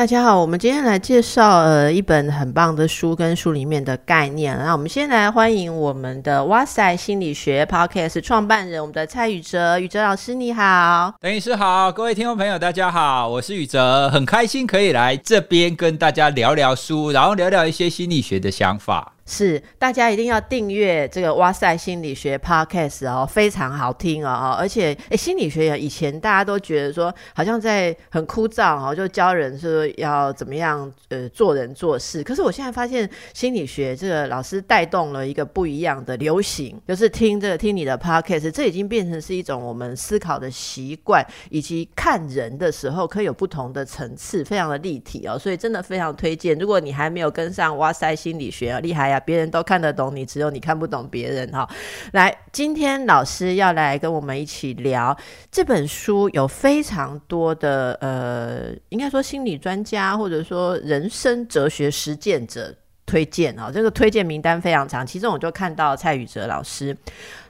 大家好，我们今天来介绍呃一本很棒的书跟书里面的概念。那我们先来欢迎我们的哇塞心理学 Podcast 创办人，我们的蔡宇哲，宇哲老师你好，邓医师好，各位听众朋友大家好，我是宇哲，很开心可以来这边跟大家聊聊书，然后聊聊一些心理学的想法。是，大家一定要订阅这个哇塞心理学 podcast 哦，非常好听哦，而且诶，心理学以前大家都觉得说好像在很枯燥哦，就教人说要怎么样呃做人做事。可是我现在发现心理学这个老师带动了一个不一样的流行，就是听这个听你的 podcast，这已经变成是一种我们思考的习惯，以及看人的时候可以有不同的层次，非常的立体哦，所以真的非常推荐。如果你还没有跟上哇塞心理学啊，厉害呀！别人都看得懂你，只有你看不懂别人哈。来，今天老师要来跟我们一起聊这本书，有非常多的呃，应该说心理专家或者说人生哲学实践者推荐啊，这个推荐名单非常长。其中我就看到蔡宇哲老师。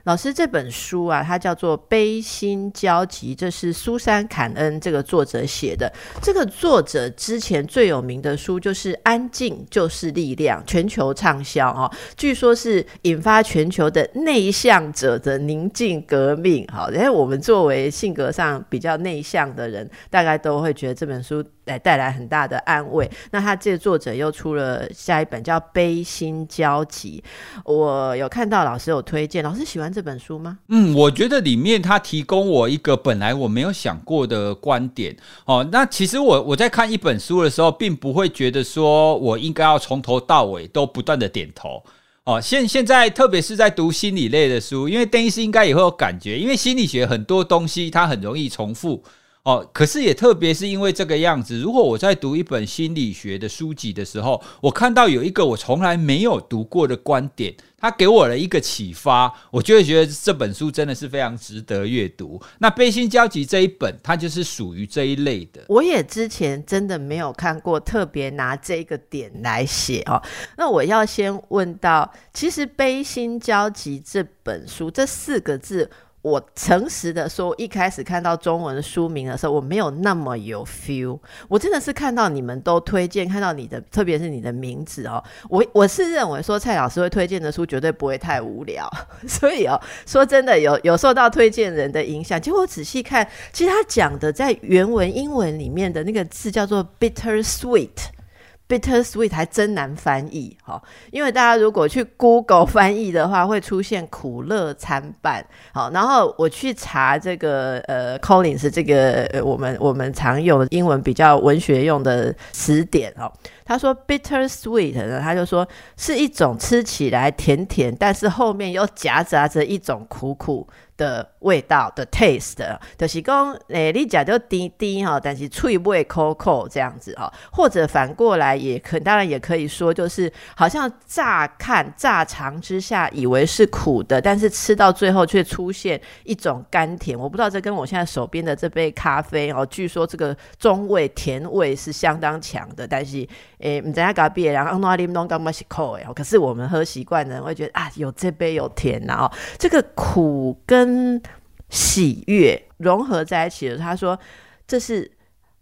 老师这本书啊，它叫做《悲心交集》，这是苏珊·坎恩这个作者写的。这个作者之前最有名的书就是《安静就是力量》，全球畅销哦。据说是引发全球的内向者的宁静革命。好，因为我们作为性格上比较内向的人，大概都会觉得这本书来带来很大的安慰。那他这个作者又出了下一本叫《悲心交集》，我有看到老师有推荐，老师喜欢。这本书吗？嗯，我觉得里面他提供我一个本来我没有想过的观点哦。那其实我我在看一本书的时候，并不会觉得说我应该要从头到尾都不断的点头哦。现现在特别是在读心理类的书，因为邓医师应该也会有感觉，因为心理学很多东西它很容易重复。哦，可是也特别是因为这个样子，如果我在读一本心理学的书籍的时候，我看到有一个我从来没有读过的观点，它给我了一个启发，我就会觉得这本书真的是非常值得阅读。那《悲心交集》这一本，它就是属于这一类的。我也之前真的没有看过特别拿这个点来写哦。那我要先问到，其实《悲心交集》这本书这四个字。我诚实的说，一开始看到中文书名的时候，我没有那么有 feel。我真的是看到你们都推荐，看到你的，特别是你的名字哦，我我是认为说蔡老师会推荐的书绝对不会太无聊，所以哦，说真的有有受到推荐人的影响。结果仔细看，其实他讲的在原文英文里面的那个字叫做 bitter sweet。Bitter sweet 还真难翻译哈，因为大家如果去 Google 翻译的话，会出现苦乐参半。好，然后我去查这个呃 Collins 这个我们我们常用英文比较文学用的词典哦，他说 bitter sweet 呢，他就说是一种吃起来甜甜，但是后面又夹杂着一种苦苦。的味道的 taste，就是讲，诶，你讲就滴滴哈，但是脆味 coco 这样子哈，或者反过来也可，当然也可以说，就是好像乍看乍尝之下以为是苦的，但是吃到最后却出现一种甘甜。我不知道这跟我现在手边的这杯咖啡哦，据说这个中味甜味是相当强的，但是诶，唔知下隔壁然后阿啉拢感觉是苦诶，可是我们喝习惯的人会觉得啊，有这杯有甜呐哦，这个苦跟喜悦融合在一起了，他说：“这是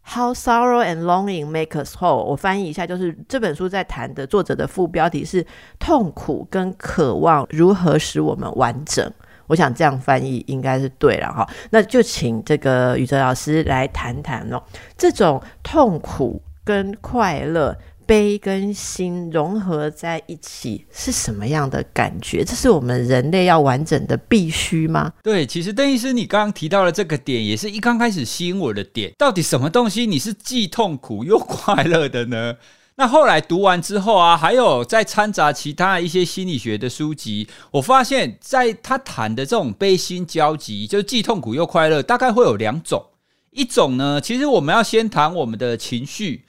How sorrow and longing make us whole。”我翻译一下，就是这本书在谈的作者的副标题是“痛苦跟渴望如何使我们完整”。我想这样翻译应该是对了哈。那就请这个宇哲老师来谈谈哦，这种痛苦跟快乐。悲跟心融合在一起是什么样的感觉？这是我们人类要完整的必须吗？对，其实邓医师，你刚刚提到的这个点，也是一刚开始吸引我的点。到底什么东西你是既痛苦又快乐的呢？那后来读完之后啊，还有在掺杂其他一些心理学的书籍，我发现，在他谈的这种悲心交集，就是既痛苦又快乐，大概会有两种。一种呢，其实我们要先谈我们的情绪。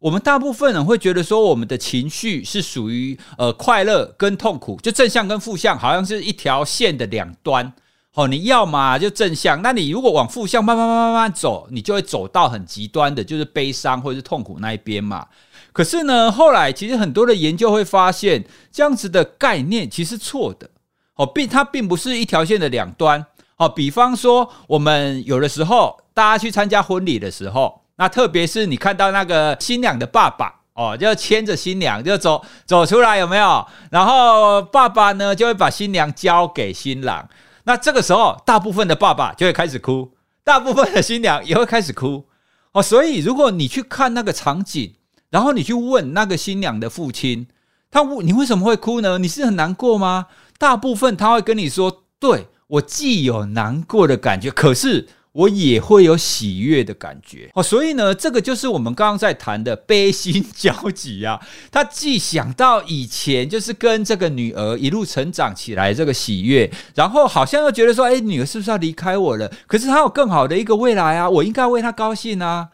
我们大部分人会觉得说，我们的情绪是属于呃快乐跟痛苦，就正向跟负向，好像是一条线的两端。哦，你要嘛就正向，那你如果往负向慢慢慢慢慢走，你就会走到很极端的，就是悲伤或者是痛苦那一边嘛。可是呢，后来其实很多的研究会发现，这样子的概念其实错的哦，并它并不是一条线的两端哦。比方说，我们有的时候大家去参加婚礼的时候，那特别是你看到那个新娘的爸爸哦，就牵着新娘就走走出来，有没有？然后爸爸呢就会把新娘交给新郎，那这个时候大部分的爸爸就会开始哭，大部分的新娘也会开始哭哦。所以如果你去看那个场景，然后你去问那个新娘的父亲，他问你为什么会哭呢？你是很难过吗？大部分他会跟你说：“对我既有难过的感觉，可是我也会有喜悦的感觉。”哦，所以呢，这个就是我们刚刚在谈的悲心交集啊。他既想到以前就是跟这个女儿一路成长起来这个喜悦，然后好像又觉得说：“哎，女儿是不是要离开我了？”可是她有更好的一个未来啊，我应该为她高兴啊。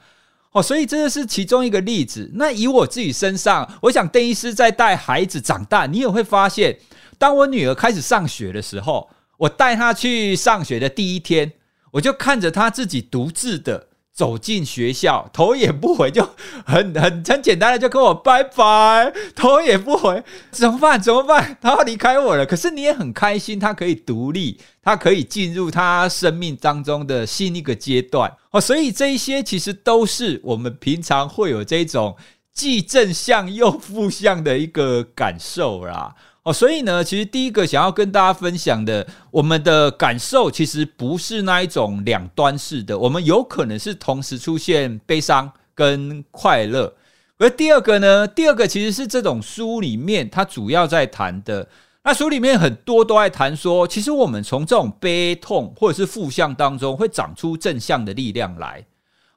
哦，所以这个是其中一个例子。那以我自己身上，我想邓医师在带孩子长大，你也会发现，当我女儿开始上学的时候，我带她去上学的第一天，我就看着他自己独自的。走进学校，头也不回，就很很很简单的就跟我拜拜，头也不回，怎么办？怎么办？他要离开我了。可是你也很开心，他可以独立，他可以进入他生命当中的新一个阶段哦。所以这一些其实都是我们平常会有这种既正向又负向的一个感受啦。哦，所以呢，其实第一个想要跟大家分享的，我们的感受其实不是那一种两端式的，我们有可能是同时出现悲伤跟快乐。而第二个呢，第二个其实是这种书里面它主要在谈的，那书里面很多都在谈说，其实我们从这种悲痛或者是负向当中会长出正向的力量来。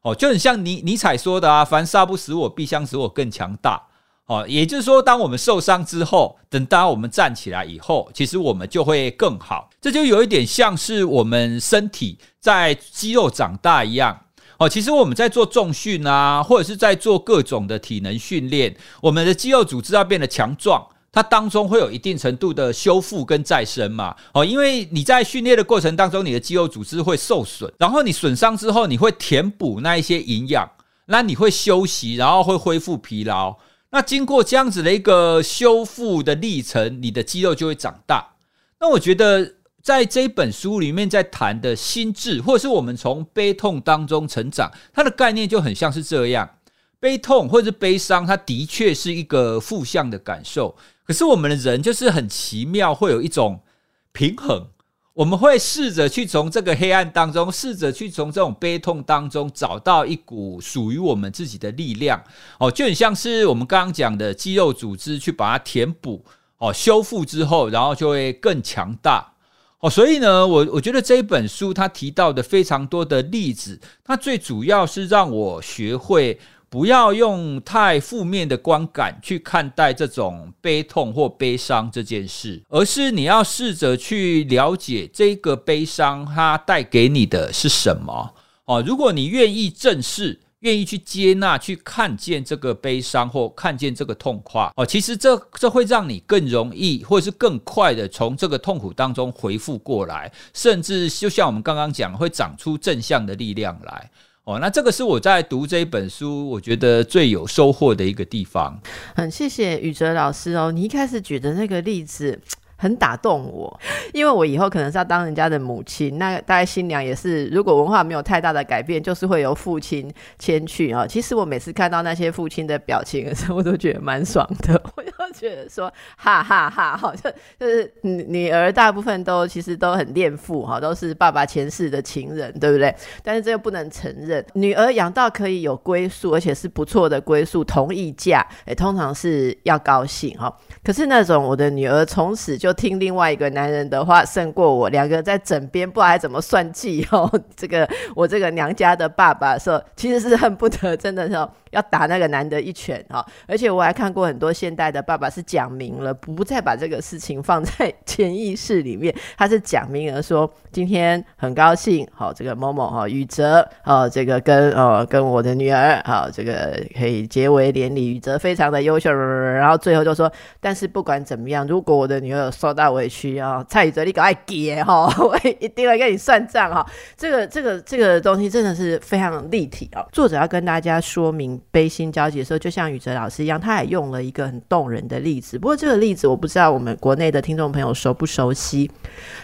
哦，就很像尼尼采说的啊，凡杀不死我，必将使我更强大。哦，也就是说，当我们受伤之后，等到我们站起来以后，其实我们就会更好。这就有一点像是我们身体在肌肉长大一样。哦，其实我们在做重训啊，或者是在做各种的体能训练，我们的肌肉组织要变得强壮，它当中会有一定程度的修复跟再生嘛。哦，因为你在训练的过程当中，你的肌肉组织会受损，然后你损伤之后，你会填补那一些营养，那你会休息，然后会恢复疲劳。那经过这样子的一个修复的历程，你的肌肉就会长大。那我觉得在这一本书里面在谈的心智，或者是我们从悲痛当中成长，它的概念就很像是这样：悲痛或者是悲伤，它的确是一个负向的感受。可是我们的人就是很奇妙，会有一种平衡。我们会试着去从这个黑暗当中，试着去从这种悲痛当中找到一股属于我们自己的力量。哦，就很像是我们刚刚讲的肌肉组织去把它填补、哦修复之后，然后就会更强大。哦，所以呢，我我觉得这一本书它提到的非常多的例子，它最主要是让我学会。不要用太负面的观感去看待这种悲痛或悲伤这件事，而是你要试着去了解这个悲伤它带给你的是什么哦。如果你愿意正视、愿意去接纳、去看见这个悲伤或看见这个痛快哦，其实这这会让你更容易或是更快的从这个痛苦当中回复过来，甚至就像我们刚刚讲，会长出正向的力量来。哦，那这个是我在读这一本书，我觉得最有收获的一个地方。很谢谢宇哲老师哦，你一开始举的那个例子。很打动我，因为我以后可能是要当人家的母亲，那大概新娘也是，如果文化没有太大的改变，就是会由父亲迁去啊。其实我每次看到那些父亲的表情的时候，我都觉得蛮爽的，我就觉得说哈哈哈，好像就是女女儿大部分都其实都很恋父哈，都是爸爸前世的情人，对不对？但是这又不能承认，女儿养到可以有归宿，而且是不错的归宿，同意嫁，哎，通常是要高兴哈。可是那种我的女儿从此就。就听另外一个男人的话胜过我，两个在枕边不知道怎么算计哦。这个我这个娘家的爸爸说，其实是恨不得真的是要打那个男的一拳哈。而且我还看过很多现代的爸爸是讲明了，不再把这个事情放在潜意识里面，他是讲明了说，今天很高兴，好，这个某某哈宇哲，哦，这个跟呃跟我的女儿，好，这个可以结为连理，宇哲非常的优秀，然后最后就说，但是不管怎么样，如果我的女儿受到委屈啊，蔡宇哲你赶快给哈，我一定会跟你算账哈。这个这个这个东西真的是非常立体哦。作者要跟大家说明悲心交集的时候，就像宇哲老师一样，他也用了一个很动人的例子。不过这个例子我不知道我们国内的听众朋友熟不熟悉。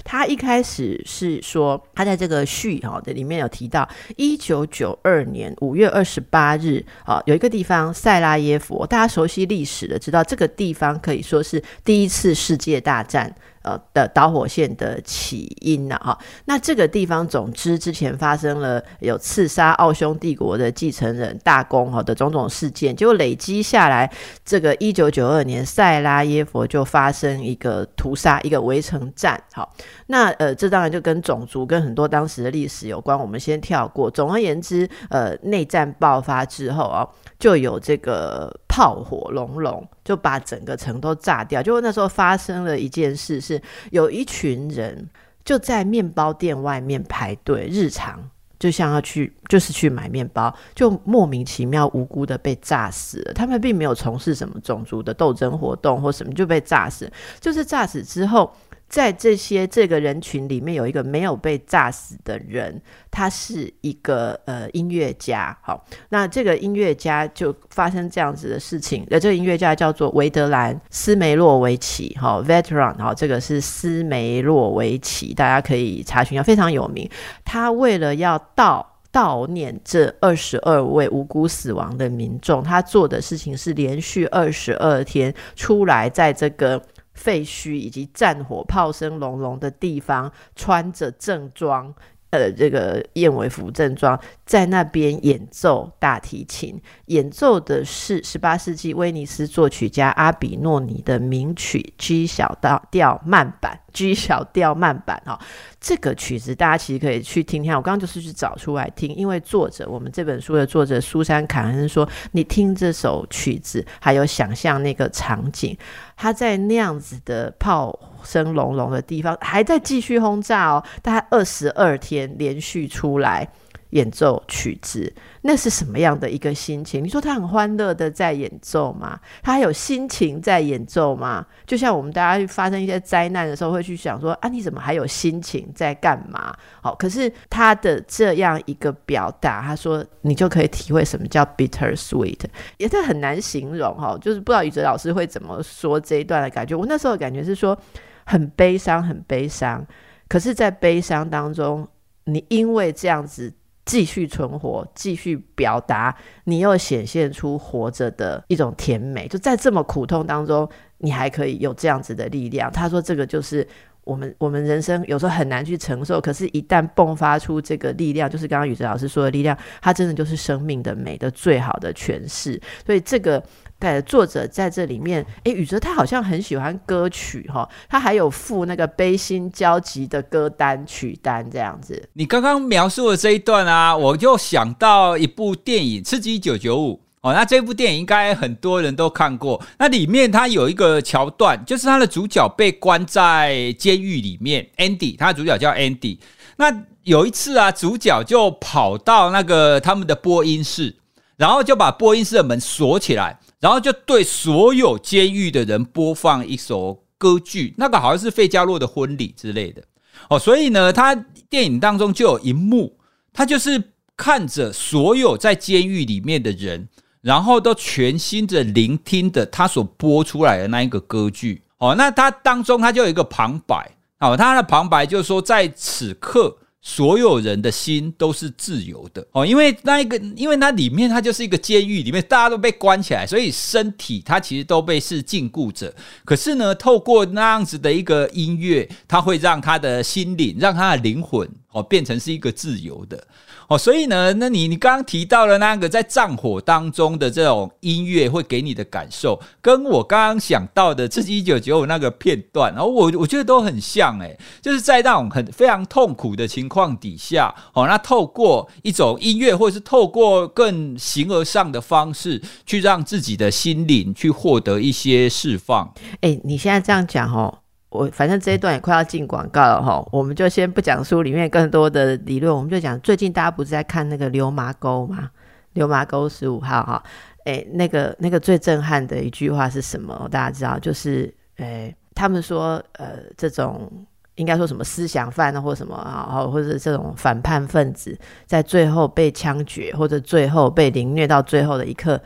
他一开始是说，他在这个序哈的里面有提到，一九九二年五月二十八日啊，有一个地方塞拉耶夫，大家熟悉历史的知道，这个地方可以说是第一次世界大战。呃的导火线的起因呢？哈，那这个地方，总之之前发生了有刺杀奥匈帝国的继承人大公哈的种种事件，结果累积下来，这个一九九二年塞拉耶佛就发生一个屠杀，一个围城战。好，那呃，这当然就跟种族跟很多当时的历史有关，我们先跳过。总而言之，呃，内战爆发之后啊。就有这个炮火隆隆，就把整个城都炸掉。就那时候发生了一件事，是有一群人就在面包店外面排队，日常就像要去，就是去买面包，就莫名其妙无辜的被炸死了。他们并没有从事什么种族的斗争活动或什么，就被炸死。就是炸死之后。在这些这个人群里面，有一个没有被炸死的人，他是一个呃音乐家。好，那这个音乐家就发生这样子的事情。呃，这个音乐家叫做维德兰斯梅洛维奇，哈，Veteran，哈，这个是斯梅洛维奇，大家可以查询，非常有名。他为了要悼悼念这二十二位无辜死亡的民众，他做的事情是连续二十二天出来在这个。废墟以及战火、炮声隆隆的地方，穿着正装，呃，这个燕尾服正装，在那边演奏大提琴，演奏的是十八世纪威尼斯作曲家阿比诺尼的名曲 G 小调慢板。G 小调慢板哈，这个曲子大家其实可以去听听。我刚刚就是去找出来听，因为作者我们这本书的作者苏珊凯恩说，你听这首曲子，还有想象那个场景，他在那样子的炮声隆隆的地方，还在继续轰炸哦，大概二十二天连续出来。演奏曲子，那是什么样的一个心情？你说他很欢乐的在演奏吗？他还有心情在演奏吗？就像我们大家发生一些灾难的时候，会去想说啊，你怎么还有心情在干嘛？好，可是他的这样一个表达，他说你就可以体会什么叫 bitter sweet，也是很难形容哈。就是不知道宇哲老师会怎么说这一段的感觉。我那时候的感觉是说很悲伤，很悲伤。可是，在悲伤当中，你因为这样子。继续存活，继续表达，你又显现出活着的一种甜美。就在这么苦痛当中，你还可以有这样子的力量。他说：“这个就是我们我们人生有时候很难去承受，可是，一旦迸发出这个力量，就是刚刚宇哲老师说的力量，它真的就是生命的美的最好的诠释。所以，这个。”对，作者在这里面，哎，宇哲他好像很喜欢歌曲哈，他还有附那个悲心交集的歌单曲单这样子。你刚刚描述的这一段啊，我就想到一部电影《刺激一九九五》哦，那这部电影应该很多人都看过。那里面他有一个桥段，就是他的主角被关在监狱里面，Andy，他的主角叫 Andy。那有一次啊，主角就跑到那个他们的播音室，然后就把播音室的门锁起来。然后就对所有监狱的人播放一首歌剧，那个好像是费加洛的婚礼之类的哦。所以呢，他电影当中就有一幕，他就是看着所有在监狱里面的人，然后都全心的聆听的他所播出来的那一个歌剧哦。那他当中他就有一个旁白哦，他的旁白就是说，在此刻。所有人的心都是自由的哦，因为那一个，因为那里面它就是一个监狱，里面大家都被关起来，所以身体它其实都被是禁锢着。可是呢，透过那样子的一个音乐，它会让他的心灵，让他的灵魂哦，变成是一个自由的哦，所以呢，那你你刚刚提到了那个在战火当中的这种音乐会给你的感受，跟我刚刚想到的这是一九九五那个片段，然后我我觉得都很像诶，就是在那种很非常痛苦的情况底下，哦，那透过一种音乐，或者是透过更形而上的方式，去让自己的心灵去获得一些释放。哎，你现在这样讲哦。我反正这一段也快要进广告了哈，我们就先不讲书里面更多的理论，我们就讲最近大家不是在看那个流麻沟吗？流麻沟十五号哈，哎，那个那个最震撼的一句话是什么？大家知道，就是哎，他们说呃，这种应该说什么思想犯呢，或什么啊，或者这种反叛分子，在最后被枪决或者最后被凌虐到最后的一刻，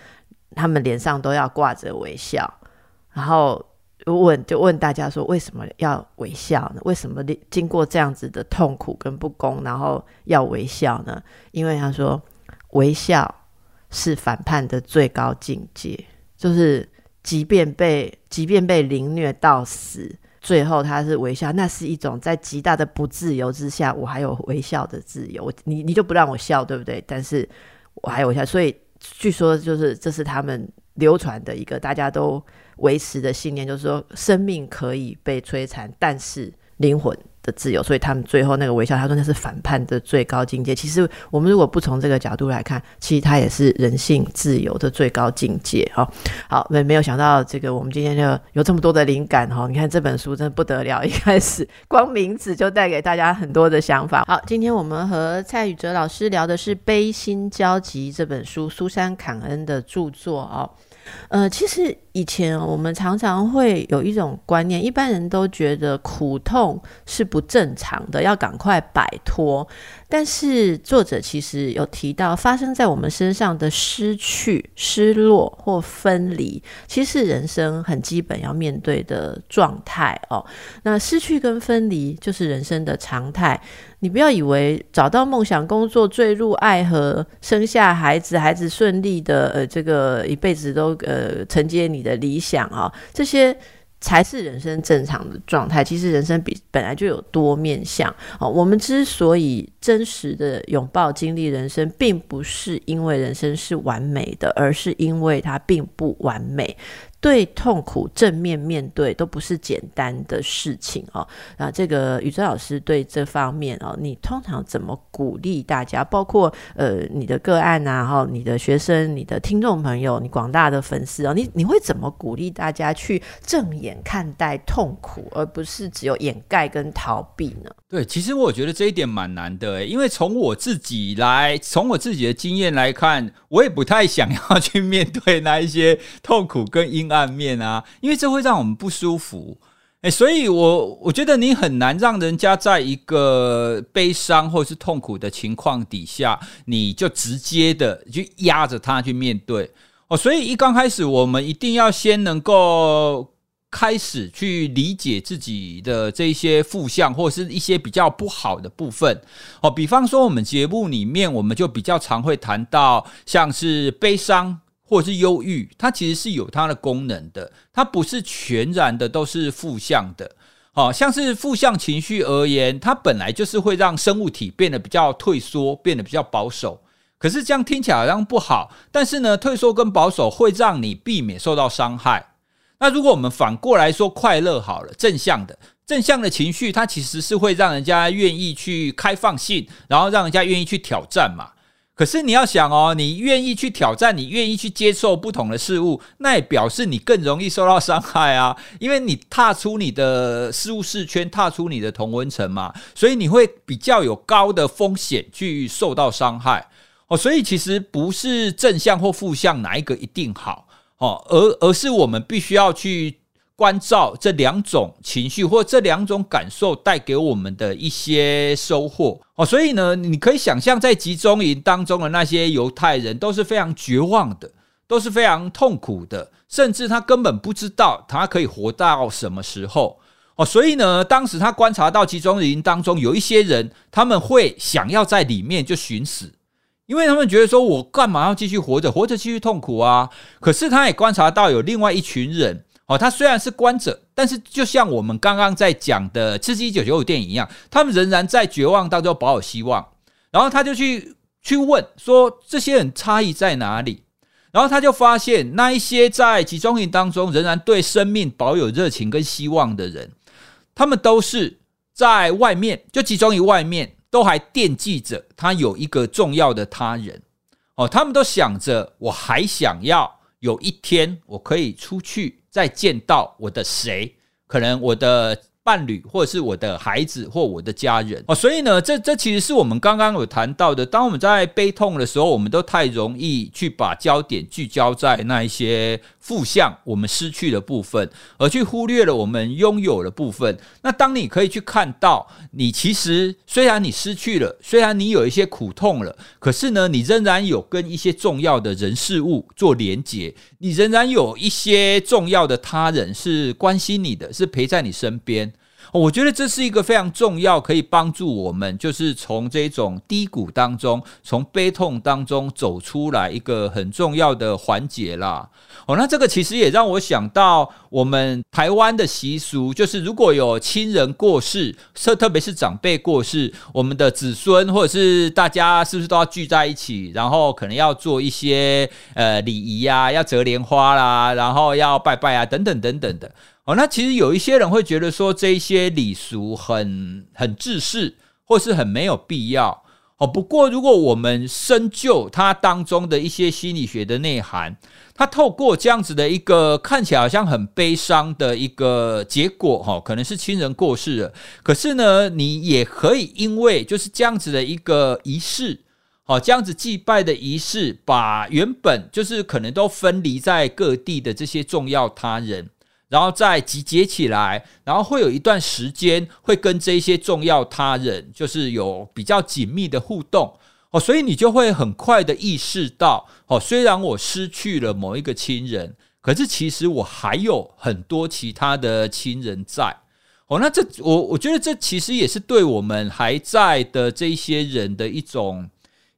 他们脸上都要挂着微笑，然后。问就问大家说，为什么要微笑呢？为什么经过这样子的痛苦跟不公，然后要微笑呢？因为他说，微笑是反叛的最高境界，就是即便被即便被凌虐到死，最后他是微笑，那是一种在极大的不自由之下，我还有微笑的自由。你你就不让我笑，对不对？但是我还有微笑，所以据说就是这是他们流传的一个大家都。维持的信念就是说，生命可以被摧残，但是灵魂的自由。所以他们最后那个微笑，他说那是反叛的最高境界。其实我们如果不从这个角度来看，其实它也是人性自由的最高境界。哈，好，没没有想到这个，我们今天就有这么多的灵感。哈，你看这本书真的不得了，一开始光名字就带给大家很多的想法。好，今天我们和蔡宇哲老师聊的是《悲心交集》这本书，苏珊·坎恩的著作哦。呃，其实以前我们常常会有一种观念，一般人都觉得苦痛是不正常的，要赶快摆脱。但是作者其实有提到，发生在我们身上的失去、失落或分离，其实是人生很基本要面对的状态哦。那失去跟分离就是人生的常态。你不要以为找到梦想工作、坠入爱河、生下孩子、孩子顺利的呃这个一辈子都呃承接你的理想啊，这些。才是人生正常的状态。其实人生比本来就有多面相啊。我们之所以真实的拥抱经历人生，并不是因为人生是完美的，而是因为它并不完美。对痛苦正面面对都不是简单的事情哦。那这个宇宙老师对这方面哦，你通常怎么鼓励大家？包括呃你的个案啊，哈，你的学生、你的听众朋友、你广大的粉丝哦，你你会怎么鼓励大家去正眼看待痛苦，而不是只有掩盖跟逃避呢？对，其实我觉得这一点蛮难的，因为从我自己来，从我自己的经验来看，我也不太想要去面对那一些痛苦跟阴。暗面啊，因为这会让我们不舒服，哎，所以我我觉得你很难让人家在一个悲伤或是痛苦的情况底下，你就直接的去压着他去面对哦。所以一刚开始，我们一定要先能够开始去理解自己的这些负向或是一些比较不好的部分哦。比方说，我们节目里面，我们就比较常会谈到像是悲伤。或者是忧郁，它其实是有它的功能的，它不是全然的都是负向的。好像是负向情绪而言，它本来就是会让生物体变得比较退缩，变得比较保守。可是这样听起来好像不好，但是呢，退缩跟保守会让你避免受到伤害。那如果我们反过来说快乐好了，正向的正向的情绪，它其实是会让人家愿意去开放性，然后让人家愿意去挑战嘛。可是你要想哦，你愿意去挑战，你愿意去接受不同的事物，那也表示你更容易受到伤害啊，因为你踏出你的事物视圈，踏出你的同温层嘛，所以你会比较有高的风险去受到伤害哦。所以其实不是正向或负向哪一个一定好哦，而而是我们必须要去。关照这两种情绪或这两种感受带给我们的一些收获哦，所以呢，你可以想象在集中营当中的那些犹太人都是非常绝望的，都是非常痛苦的，甚至他根本不知道他可以活到什么时候哦。所以呢，当时他观察到集中营当中有一些人，他们会想要在里面就寻死，因为他们觉得说我干嘛要继续活着，活着继续痛苦啊？可是他也观察到有另外一群人。哦，他虽然是关着，但是就像我们刚刚在讲的《刺激九九五》电影一样，他们仍然在绝望当中保有希望。然后他就去去问说，这些人差异在哪里？然后他就发现，那一些在集中营当中仍然对生命保有热情跟希望的人，他们都是在外面，就集中营外面，都还惦记着他有一个重要的他人。哦，他们都想着，我还想要有一天我可以出去再见到我的谁，可能我的。伴侣，或者是我的孩子，或我的家人哦，所以呢，这这其实是我们刚刚有谈到的。当我们在悲痛的时候，我们都太容易去把焦点聚焦在那一些负向我们失去的部分，而去忽略了我们拥有的部分。那当你可以去看到，你其实虽然你失去了，虽然你有一些苦痛了，可是呢，你仍然有跟一些重要的人事物做连结，你仍然有一些重要的他人是关心你的，是陪在你身边。我觉得这是一个非常重要，可以帮助我们，就是从这种低谷当中，从悲痛当中走出来一个很重要的环节啦。哦，那这个其实也让我想到我们台湾的习俗，就是如果有亲人过世，特特别是长辈过世，我们的子孙或者是大家是不是都要聚在一起，然后可能要做一些呃礼仪呀，要折莲花啦，然后要拜拜啊，等等等等的。哦，那其实有一些人会觉得说这些礼俗很很自私，或是很没有必要。哦，不过如果我们深究它当中的一些心理学的内涵，它透过这样子的一个看起来好像很悲伤的一个结果，哈，可能是亲人过世了。可是呢，你也可以因为就是这样子的一个仪式，哦，这样子祭拜的仪式，把原本就是可能都分离在各地的这些重要他人。然后再集结起来，然后会有一段时间会跟这些重要他人，就是有比较紧密的互动哦，所以你就会很快的意识到哦，虽然我失去了某一个亲人，可是其实我还有很多其他的亲人在哦。那这我我觉得这其实也是对我们还在的这些人的一种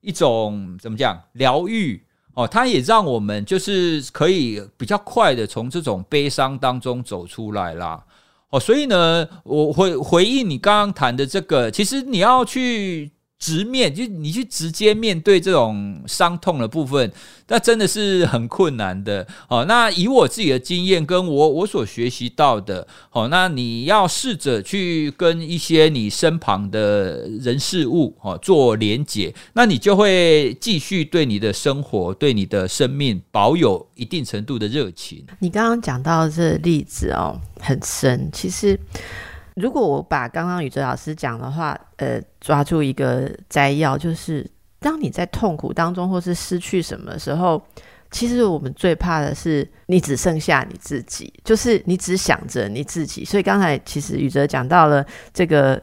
一种怎么讲疗愈。哦，它也让我们就是可以比较快的从这种悲伤当中走出来啦。哦，所以呢，我回回应你刚刚谈的这个，其实你要去。直面就你去直接面对这种伤痛的部分，那真的是很困难的哦。那以我自己的经验，跟我我所学习到的，哦，那你要试着去跟一些你身旁的人事物哦做连结，那你就会继续对你的生活、对你的生命保有一定程度的热情。你刚刚讲到这例子哦，很深，其实。如果我把刚刚宇哲老师讲的话，呃，抓住一个摘要，就是当你在痛苦当中，或是失去什么时候，其实我们最怕的是你只剩下你自己，就是你只想着你自己。所以刚才其实宇哲讲到了这个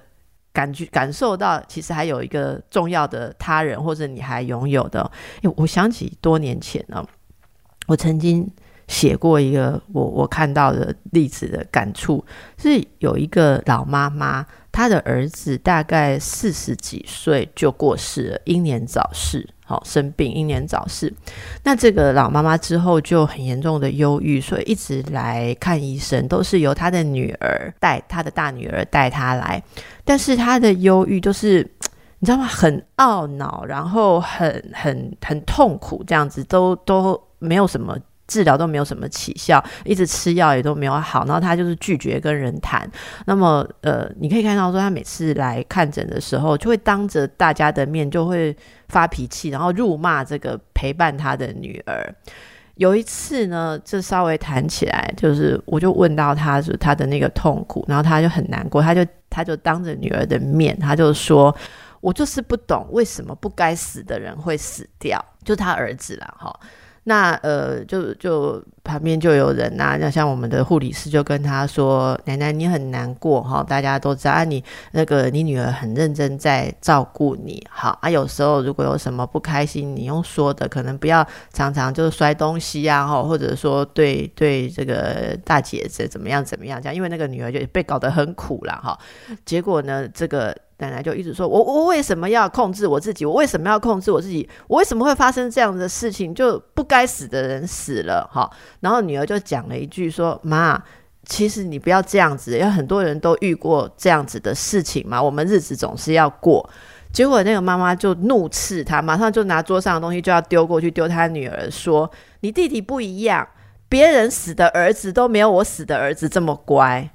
感觉，感受到其实还有一个重要的他人，或者你还拥有的。我想起多年前呢，我曾经。写过一个我我看到的例子的感触，是有一个老妈妈，她的儿子大概四十几岁就过世了，英年早逝，好生病，英年早逝。那这个老妈妈之后就很严重的忧郁，所以一直来看医生，都是由她的女儿带，她的大女儿带她来。但是她的忧郁就是你知道吗？很懊恼，然后很很很痛苦，这样子都都没有什么。治疗都没有什么起效，一直吃药也都没有好，然后他就是拒绝跟人谈。那么，呃，你可以看到说，他每次来看诊的时候，就会当着大家的面就会发脾气，然后辱骂这个陪伴他的女儿。有一次呢，这稍微谈起来，就是我就问到他是他的那个痛苦，然后他就很难过，他就他就当着女儿的面，他就说：“我就是不懂为什么不该死的人会死掉，就他儿子了。”哈。那呃，就就旁边就有人呐，那像我们的护理师就跟他说：“奶奶，你很难过哈，大家都知道啊，你那个你女儿很认真在照顾你，好啊。有时候如果有什么不开心，你用说的，可能不要常常就是摔东西啊，哈，或者说对对这个大姐子怎么样怎么样这样，因为那个女儿就被搞得很苦了哈。结果呢，这个奶奶就一直说：“我我为什么要控制我自己？我为什么要控制我自己？我为什么会发生这样的事情？就不该死的人死了，哈。”然后女儿就讲了一句说：“妈，其实你不要这样子，有很多人都遇过这样子的事情嘛。我们日子总是要过。”结果那个妈妈就怒斥她，马上就拿桌上的东西就要丢过去，丢她女儿说：“你弟弟不一样。”别人死的儿子都没有我死的儿子这么乖。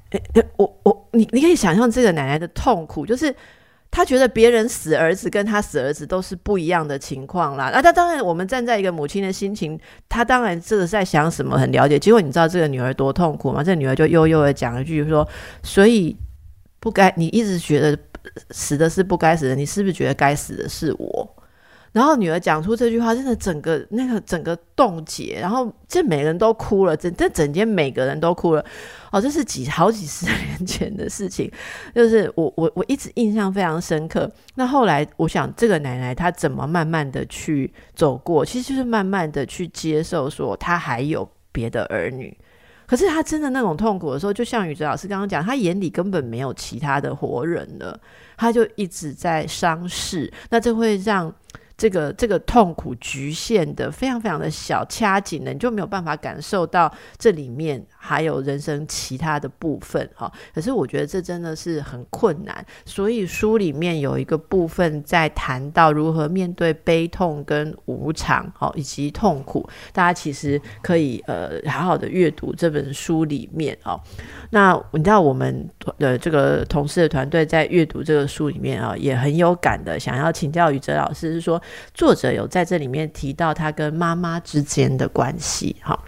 我我你你可以想象这个奶奶的痛苦，就是她觉得别人死儿子跟她死儿子都是不一样的情况啦。那她当然，我们站在一个母亲的心情，她当然这个在想什么很了解。结果你知道这个女儿多痛苦吗？这女儿就悠悠的讲一句说：“所以不该你一直觉得死的是不该死的，你是不是觉得该死的是我？”然后女儿讲出这句话，真的整个那个整个冻结，然后这每个人都哭了，整这整间每个人都哭了。哦，这是几好几十年前的事情，就是我 我我一直印象非常深刻。那后来我想，这个奶奶她怎么慢慢的去走过，其实就是慢慢的去接受，说她还有别的儿女。可是她真的那种痛苦的时候，就像宇哲老师刚刚讲，她眼里根本没有其他的活人了，她就一直在伤势。那这会让。这个这个痛苦局限的非常非常的小，掐紧了，你就没有办法感受到这里面还有人生其他的部分哈。可是我觉得这真的是很困难，所以书里面有一个部分在谈到如何面对悲痛跟无常，好以及痛苦。大家其实可以呃好好的阅读这本书里面哦。那你知道我们的这个同事的团队在阅读这个书里面啊，也很有感的，想要请教宇哲老师，是说作者有在这里面提到他跟妈妈之间的关系，哈，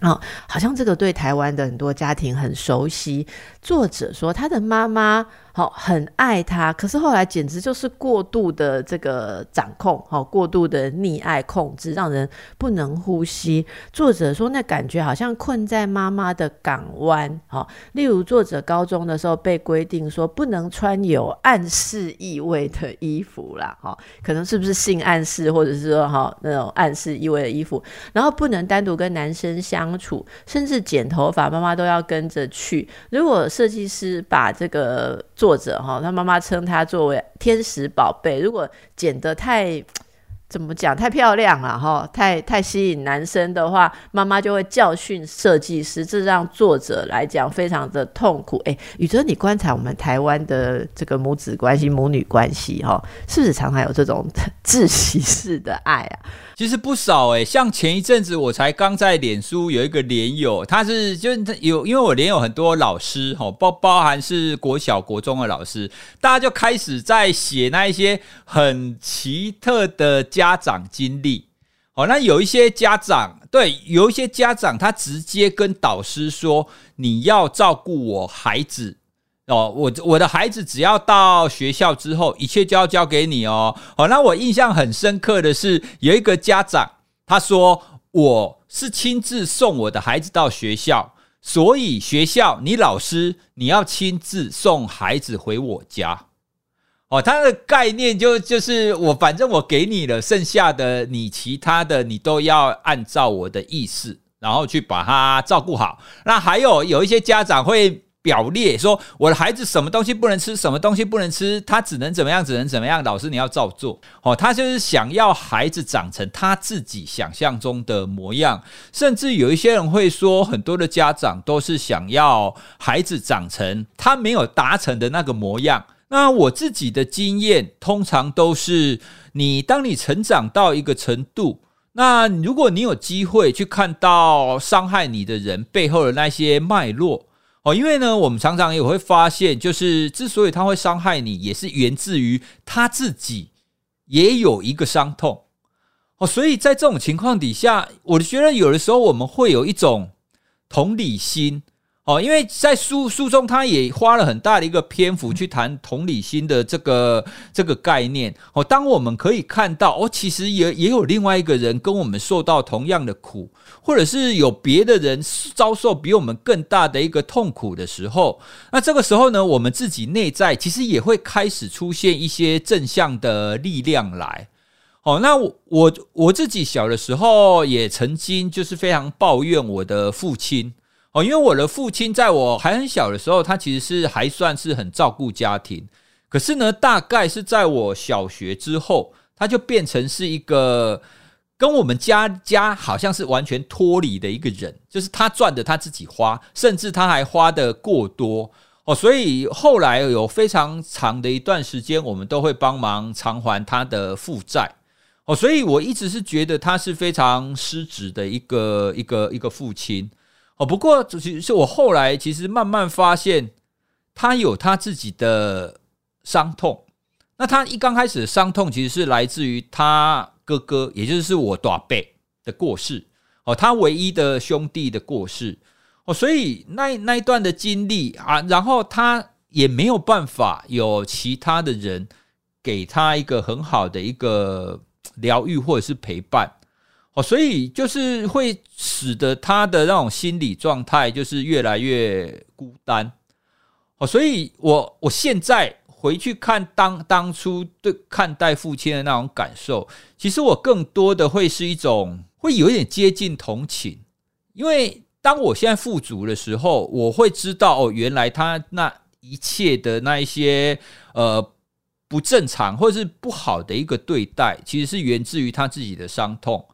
啊，好像这个对台湾的很多家庭很熟悉。作者说他的妈妈。好，很爱他，可是后来简直就是过度的这个掌控，好，过度的溺爱控制，让人不能呼吸。作者说，那感觉好像困在妈妈的港湾。好，例如作者高中的时候被规定说不能穿有暗示意味的衣服啦，哈，可能是不是性暗示，或者是说哈那种暗示意味的衣服，然后不能单独跟男生相处，甚至剪头发，妈妈都要跟着去。如果设计师把这个作者哈，他妈妈称他作为天使宝贝。如果剪得太怎么讲太漂亮了哈，太太吸引男生的话，妈妈就会教训设计师，这让作者来讲非常的痛苦。哎，宇哲，你观察我们台湾的这个母子关系、母女关系哈，是不是常常有这种窒息式的爱啊？其实不少哎，像前一阵子我才刚在脸书有一个连友，他是就是有，因为我连有很多老师哈，包包含是国小国中的老师，大家就开始在写那一些很奇特的家家长经历。哦，那有一些家长对，有一些家长他直接跟导师说：“你要照顾我孩子。”哦，我我的孩子只要到学校之后，一切就要交给你哦。哦，那我印象很深刻的是，有一个家长他说：“我是亲自送我的孩子到学校，所以学校你老师你要亲自送孩子回我家。”哦，他的概念就就是我反正我给你了，剩下的你其他的你都要按照我的意思，然后去把他照顾好。那还有有一些家长会。表列说我的孩子什么东西不能吃，什么东西不能吃，他只能怎么样，只能怎么样。老师你要照做哦。他就是想要孩子长成他自己想象中的模样，甚至有一些人会说，很多的家长都是想要孩子长成他没有达成的那个模样。那我自己的经验通常都是，你当你成长到一个程度，那如果你有机会去看到伤害你的人背后的那些脉络。哦，因为呢，我们常常也会发现，就是之所以他会伤害你，也是源自于他自己也有一个伤痛。哦，所以在这种情况底下，我觉得有的时候我们会有一种同理心。哦，因为在书书中，他也花了很大的一个篇幅去谈同理心的这个这个概念。哦，当我们可以看到，哦，其实也也有另外一个人跟我们受到同样的苦，或者是有别的人遭受比我们更大的一个痛苦的时候，那这个时候呢，我们自己内在其实也会开始出现一些正向的力量来。哦，那我我自己小的时候也曾经就是非常抱怨我的父亲。哦，因为我的父亲在我还很小的时候，他其实是还算是很照顾家庭。可是呢，大概是在我小学之后，他就变成是一个跟我们家家好像是完全脱离的一个人，就是他赚的他自己花，甚至他还花的过多哦。所以后来有非常长的一段时间，我们都会帮忙偿还他的负债哦。所以我一直是觉得他是非常失职的一个一个一个父亲哦。不过，其实我后来其实慢慢发现，他有他自己的。伤痛，那他一刚开始的伤痛其实是来自于他哥哥，也就是我大贝的过世哦，他唯一的兄弟的过世哦，所以那那一段的经历啊，然后他也没有办法有其他的人给他一个很好的一个疗愈或者是陪伴哦，所以就是会使得他的那种心理状态就是越来越孤单哦，所以我我现在。回去看当当初对看待父亲的那种感受，其实我更多的会是一种会有一点接近同情，因为当我现在富足的时候，我会知道哦，原来他那一切的那一些呃不正常或者是不好的一个对待，其实是源自于他自己的伤痛。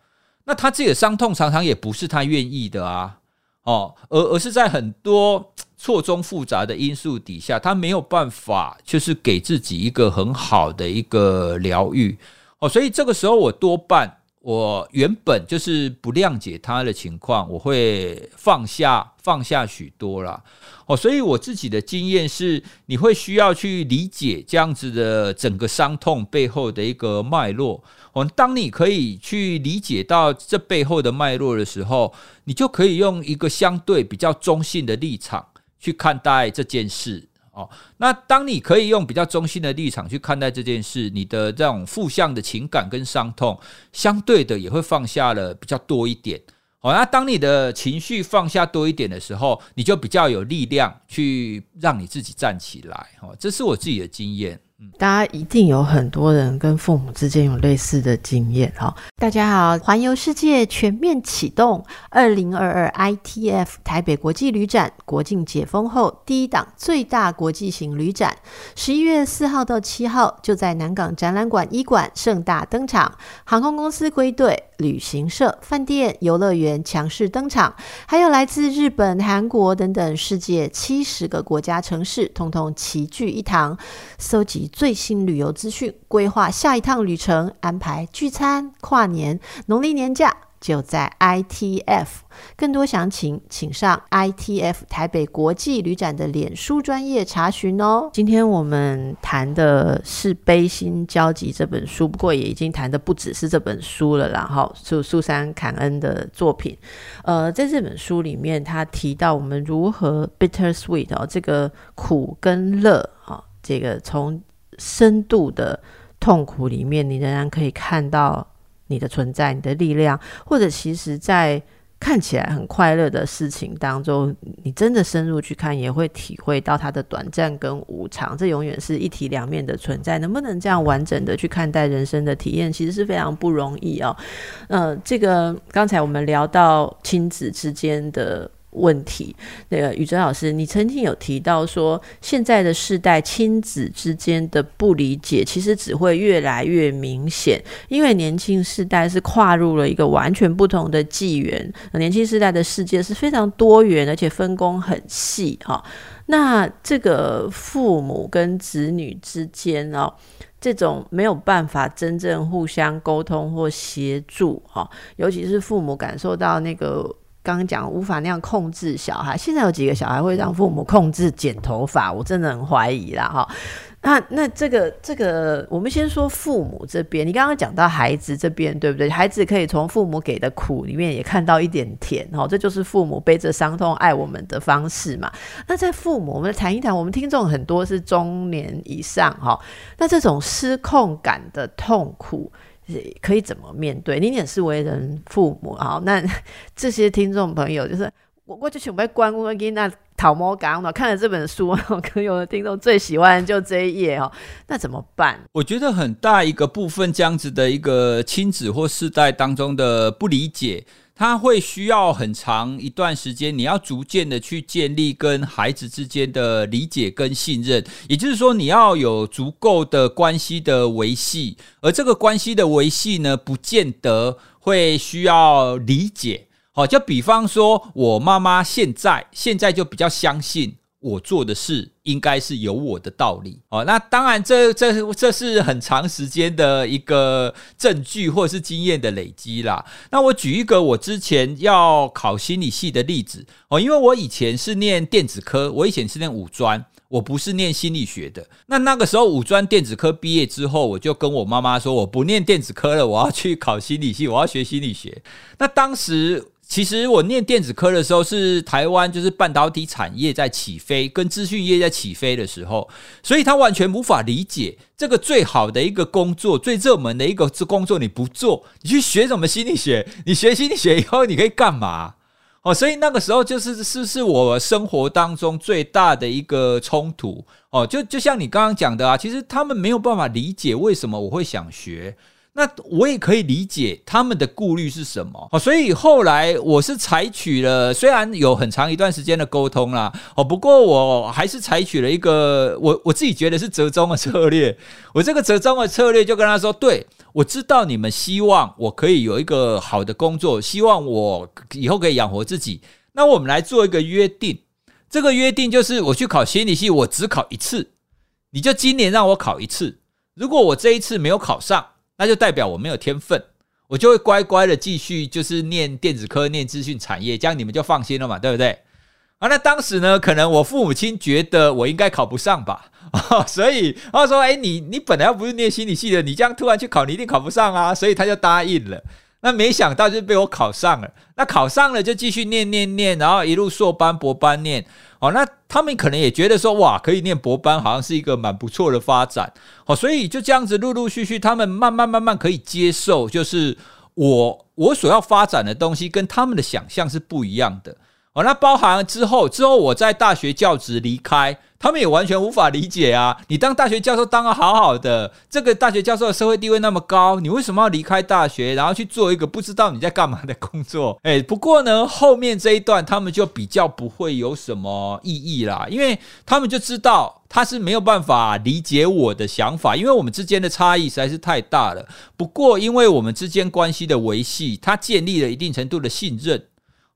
那他自己的伤痛常常也不是他愿意的啊，哦，而而是在很多。错综复杂的因素底下，他没有办法，就是给自己一个很好的一个疗愈哦。所以这个时候，我多半我原本就是不谅解他的情况，我会放下放下许多了哦。所以我自己的经验是，你会需要去理解这样子的整个伤痛背后的一个脉络。哦，当你可以去理解到这背后的脉络的时候，你就可以用一个相对比较中性的立场。去看待这件事哦，那当你可以用比较中性的立场去看待这件事，你的这种负向的情感跟伤痛，相对的也会放下了比较多一点。好，那当你的情绪放下多一点的时候，你就比较有力量去让你自己站起来。哦，这是我自己的经验。大家一定有很多人跟父母之间有类似的经验哈。大家好，环游世界全面启动二零二二 ITF 台北国际旅展，国境解封后第一档最大国际型旅展，十一月四号到七号就在南港展览馆一馆盛大登场，航空公司归队。旅行社、饭店、游乐园强势登场，还有来自日本、韩国等等世界七十个国家城市，通通齐聚一堂，搜集最新旅游资讯，规划下一趟旅程，安排聚餐、跨年、农历年假。就在 ITF，更多详情请上 ITF 台北国际旅展的脸书专业查询哦。今天我们谈的是《悲心交集》这本书，不过也已经谈的不只是这本书了啦。哈，是苏珊·坎恩的作品。呃，在这本书里面，他提到我们如何 bitter sweet 哦，这个苦跟乐啊，这个从深度的痛苦里面，你仍然可以看到。你的存在，你的力量，或者其实，在看起来很快乐的事情当中，你真的深入去看，也会体会到它的短暂跟无常。这永远是一体两面的存在。能不能这样完整的去看待人生的体验，其实是非常不容易哦。呃，这个刚才我们聊到亲子之间的。问题，那个宇哲老师，你曾经有提到说，现在的世代亲子之间的不理解，其实只会越来越明显，因为年轻世代是跨入了一个完全不同的纪元，年轻世代的世界是非常多元，而且分工很细哈。那这个父母跟子女之间哦，这种没有办法真正互相沟通或协助哈，尤其是父母感受到那个。刚刚讲无法那样控制小孩，现在有几个小孩会让父母控制剪头发？我真的很怀疑啦哈。那那这个这个，我们先说父母这边，你刚刚讲到孩子这边，对不对？孩子可以从父母给的苦里面也看到一点甜哈，这就是父母背着伤痛爱我们的方式嘛。那在父母，我们谈一谈，我们听众很多是中年以上哈，那这种失控感的痛苦。可以怎么面对？你也是为人父母啊，那 这些听众朋友，就是我，我就准备关我给那讨摸感了。看了这本书，可能有的听众最喜欢就这一页哦。那怎么办？我觉得很大一个部分，这样子的一个亲子或世代当中的不理解。他会需要很长一段时间，你要逐渐的去建立跟孩子之间的理解跟信任，也就是说，你要有足够的关系的维系，而这个关系的维系呢，不见得会需要理解。好，就比方说，我妈妈现在现在就比较相信。我做的事应该是有我的道理哦。那当然，这这这是很长时间的一个证据或者是经验的累积啦。那我举一个我之前要考心理系的例子哦，因为我以前是念电子科，我以前是念五专，我不是念心理学的。那那个时候五专电子科毕业之后，我就跟我妈妈说，我不念电子科了，我要去考心理系，我要学心理学。那当时。其实我念电子科的时候，是台湾就是半导体产业在起飞，跟资讯业在起飞的时候，所以他完全无法理解这个最好的一个工作、最热门的一个工作，你不做，你去学什么心理学？你学心理学以后你可以干嘛？哦，所以那个时候就是是是我生活当中最大的一个冲突哦，就就像你刚刚讲的啊，其实他们没有办法理解为什么我会想学。那我也可以理解他们的顾虑是什么哦，所以后来我是采取了，虽然有很长一段时间的沟通啦，哦，不过我还是采取了一个我我自己觉得是折中的策略。我这个折中的策略就跟他说：，对我知道你们希望我可以有一个好的工作，希望我以后可以养活自己。那我们来做一个约定，这个约定就是我去考心理系，我只考一次，你就今年让我考一次。如果我这一次没有考上，那就代表我没有天分，我就会乖乖的继续就是念电子科、念资讯产业，这样你们就放心了嘛，对不对？啊，那当时呢，可能我父母亲觉得我应该考不上吧，所以他说：“哎，你你本来要不是念心理系的，你这样突然去考，你一定考不上啊。”所以他就答应了。那没想到就被我考上了。那考上了就继续念念念，然后一路硕班博班念。哦，那他们可能也觉得说，哇，可以念博班，好像是一个蛮不错的发展。哦，所以就这样子陆陆续续，他们慢慢慢慢可以接受，就是我我所要发展的东西跟他们的想象是不一样的。哦，那包含之后，之后我在大学教职离开。他们也完全无法理解啊！你当大学教授当的好好的，这个大学教授的社会地位那么高，你为什么要离开大学，然后去做一个不知道你在干嘛的工作？哎，不过呢，后面这一段他们就比较不会有什么意义啦，因为他们就知道他是没有办法理解我的想法，因为我们之间的差异实在是太大了。不过，因为我们之间关系的维系，他建立了一定程度的信任。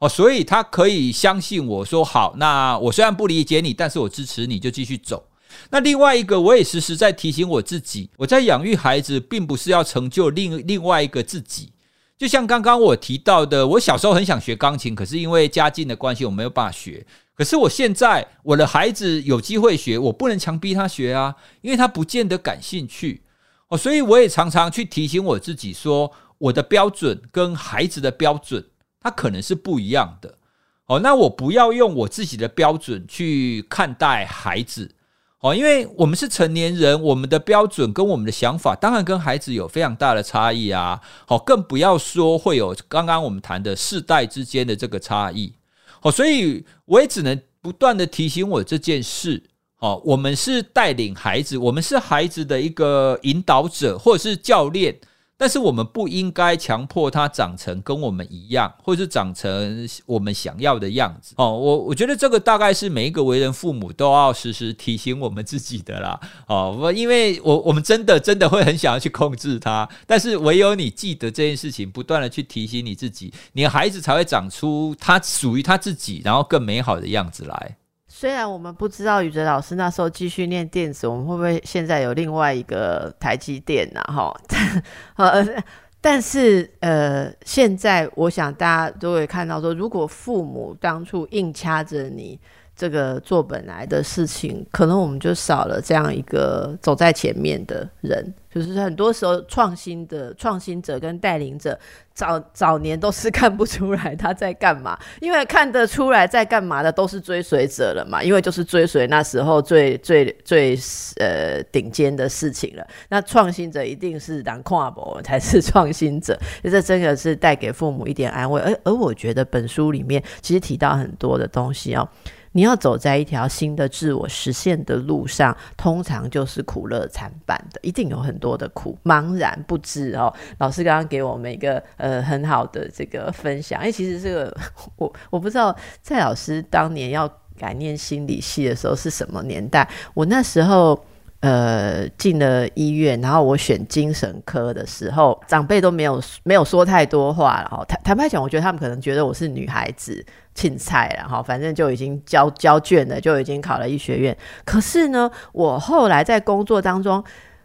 哦，所以他可以相信我说好，那我虽然不理解你，但是我支持你，就继续走。那另外一个，我也时时在提醒我自己，我在养育孩子，并不是要成就另另外一个自己。就像刚刚我提到的，我小时候很想学钢琴，可是因为家境的关系，我没有办法学。可是我现在，我的孩子有机会学，我不能强逼他学啊，因为他不见得感兴趣。哦，所以我也常常去提醒我自己，说我的标准跟孩子的标准。它可能是不一样的，哦，那我不要用我自己的标准去看待孩子，哦，因为我们是成年人，我们的标准跟我们的想法，当然跟孩子有非常大的差异啊，好，更不要说会有刚刚我们谈的世代之间的这个差异，哦，所以我也只能不断的提醒我这件事，哦，我们是带领孩子，我们是孩子的一个引导者或者是教练。但是我们不应该强迫他长成跟我们一样，或者是长成我们想要的样子。哦，我我觉得这个大概是每一个为人父母都要时时提醒我们自己的啦。哦，我因为我我们真的真的会很想要去控制他，但是唯有你记得这件事情，不断的去提醒你自己，你的孩子才会长出他属于他自己，然后更美好的样子来。虽然我们不知道宇哲老师那时候继续念电子，我们会不会现在有另外一个台积电呢？哈，呃，但是呃，现在我想大家都会看到说，如果父母当初硬掐着你。这个做本来的事情，可能我们就少了这样一个走在前面的人。就是很多时候，创新的创新者跟带领者，早早年都是看不出来他在干嘛，因为看得出来在干嘛的都是追随者了嘛。因为就是追随那时候最 最最呃顶尖的事情了。那创新者一定是当跨博才是创新者，这真的是带给父母一点安慰。而而我觉得本书里面其实提到很多的东西哦。你要走在一条新的自我实现的路上，通常就是苦乐参半的，一定有很多的苦，茫然不知哦。老师刚刚给我们一个呃很好的这个分享，哎，其实这个我我不知道蔡老师当年要改念心理系的时候是什么年代，我那时候。呃，进了医院，然后我选精神科的时候，长辈都没有没有说太多话了哈。坦坦白讲，我觉得他们可能觉得我是女孩子，青菜了哈，反正就已经交交卷了，就已经考了医学院。可是呢，我后来在工作当中，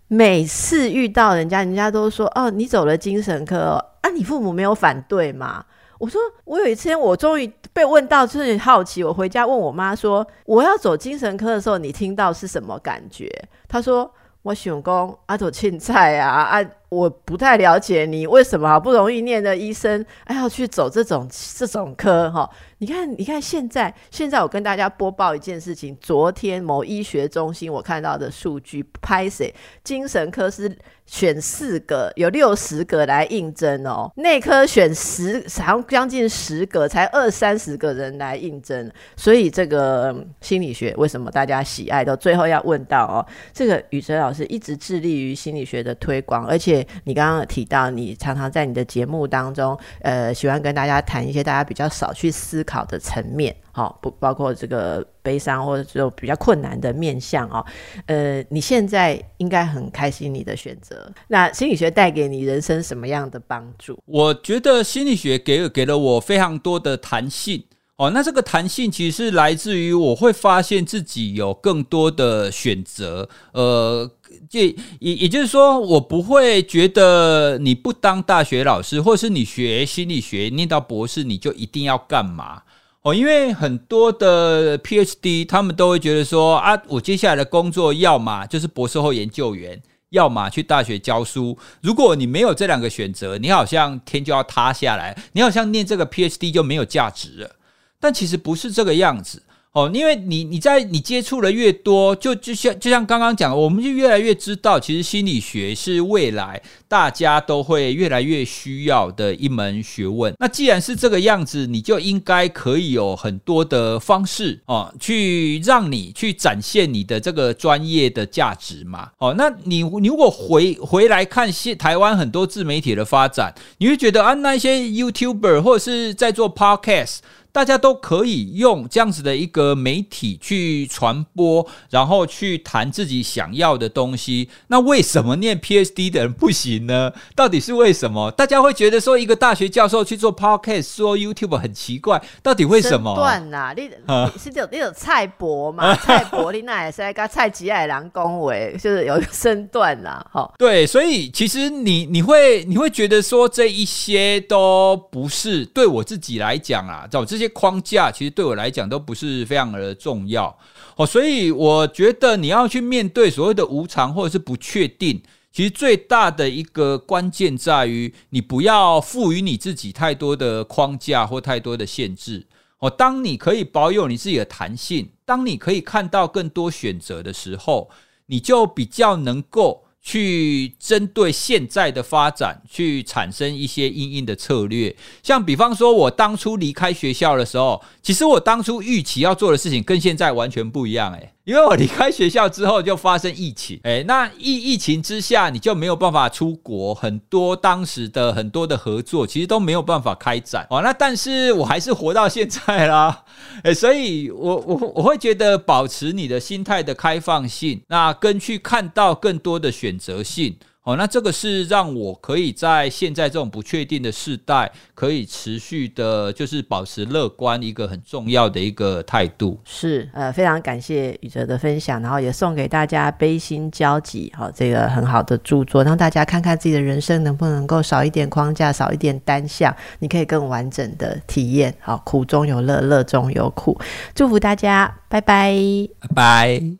每次遇到人家，人家都说：“哦，你走了精神科啊，你父母没有反对吗？”我说，我有一天我终于被问到，就是好奇。我回家问我妈说，我要走精神科的时候，你听到是什么感觉？她说，我想讲阿朵青菜啊啊。我不太了解你为什么好不容易念的医生，哎，要去走这种这种科哈？你看，你看现在，现在我跟大家播报一件事情：昨天某医学中心我看到的数据，拍谁精神科是选四个，有六十个来应征哦；内科选十，好像将近十个，才二三十个人来应征。所以这个心理学为什么大家喜爱？到最后要问到哦，这个宇哲老师一直致力于心理学的推广，而且。你刚刚提到，你常常在你的节目当中，呃，喜欢跟大家谈一些大家比较少去思考的层面，好，不包括这个悲伤或者就比较困难的面相哦。呃，你现在应该很开心你的选择。那心理学带给你人生什么样的帮助？我觉得心理学给给了我非常多的弹性哦。那这个弹性其实来自于我会发现自己有更多的选择，呃。就也也就是说，我不会觉得你不当大学老师，或是你学心理学念到博士，你就一定要干嘛哦？因为很多的 PhD 他们都会觉得说啊，我接下来的工作要么就是博士后研究员，要么去大学教书。如果你没有这两个选择，你好像天就要塌下来，你好像念这个 PhD 就没有价值了。但其实不是这个样子。哦，因为你你在你接触的越多，就就像就像刚刚讲，我们就越来越知道，其实心理学是未来大家都会越来越需要的一门学问。那既然是这个样子，你就应该可以有很多的方式哦，去让你去展现你的这个专业的价值嘛。哦，那你你如果回回来看现台湾很多自媒体的发展，你会觉得啊，那一些 YouTuber 或者是在做 Podcast。大家都可以用这样子的一个媒体去传播，然后去谈自己想要的东西。那为什么念 PhD 的人不行呢？到底是为什么？大家会觉得说一个大学教授去做 Podcast、做 YouTube 很奇怪，到底为什么？断呐，你是有你有蔡博嘛？蔡博你那也是跟蔡吉爱郎恭维，就是有一个身段啦。哈，对，所以其实你你会你会觉得说这一些都不是对我自己来讲啊，找这些。框架其实对我来讲都不是非常的重要哦，所以我觉得你要去面对所谓的无常或者是不确定，其实最大的一个关键在于你不要赋予你自己太多的框架或太多的限制哦。当你可以保有你自己的弹性，当你可以看到更多选择的时候，你就比较能够。去针对现在的发展，去产生一些应应的策略。像比方说，我当初离开学校的时候，其实我当初预期要做的事情跟现在完全不一样，诶。因为我离开学校之后就发生疫情，哎，那疫疫情之下你就没有办法出国，很多当时的很多的合作其实都没有办法开展哦。那但是我还是活到现在啦，哎，所以我我我会觉得保持你的心态的开放性，那跟去看到更多的选择性。哦，那这个是让我可以在现在这种不确定的时代，可以持续的，就是保持乐观一个很重要的一个态度。是，呃，非常感谢宇哲的分享，然后也送给大家《悲心交集》哈，这个很好的著作，让大家看看自己的人生能不能够少一点框架，少一点单向，你可以更完整的体验。好，苦中有乐，乐中有苦。祝福大家，拜拜，拜拜。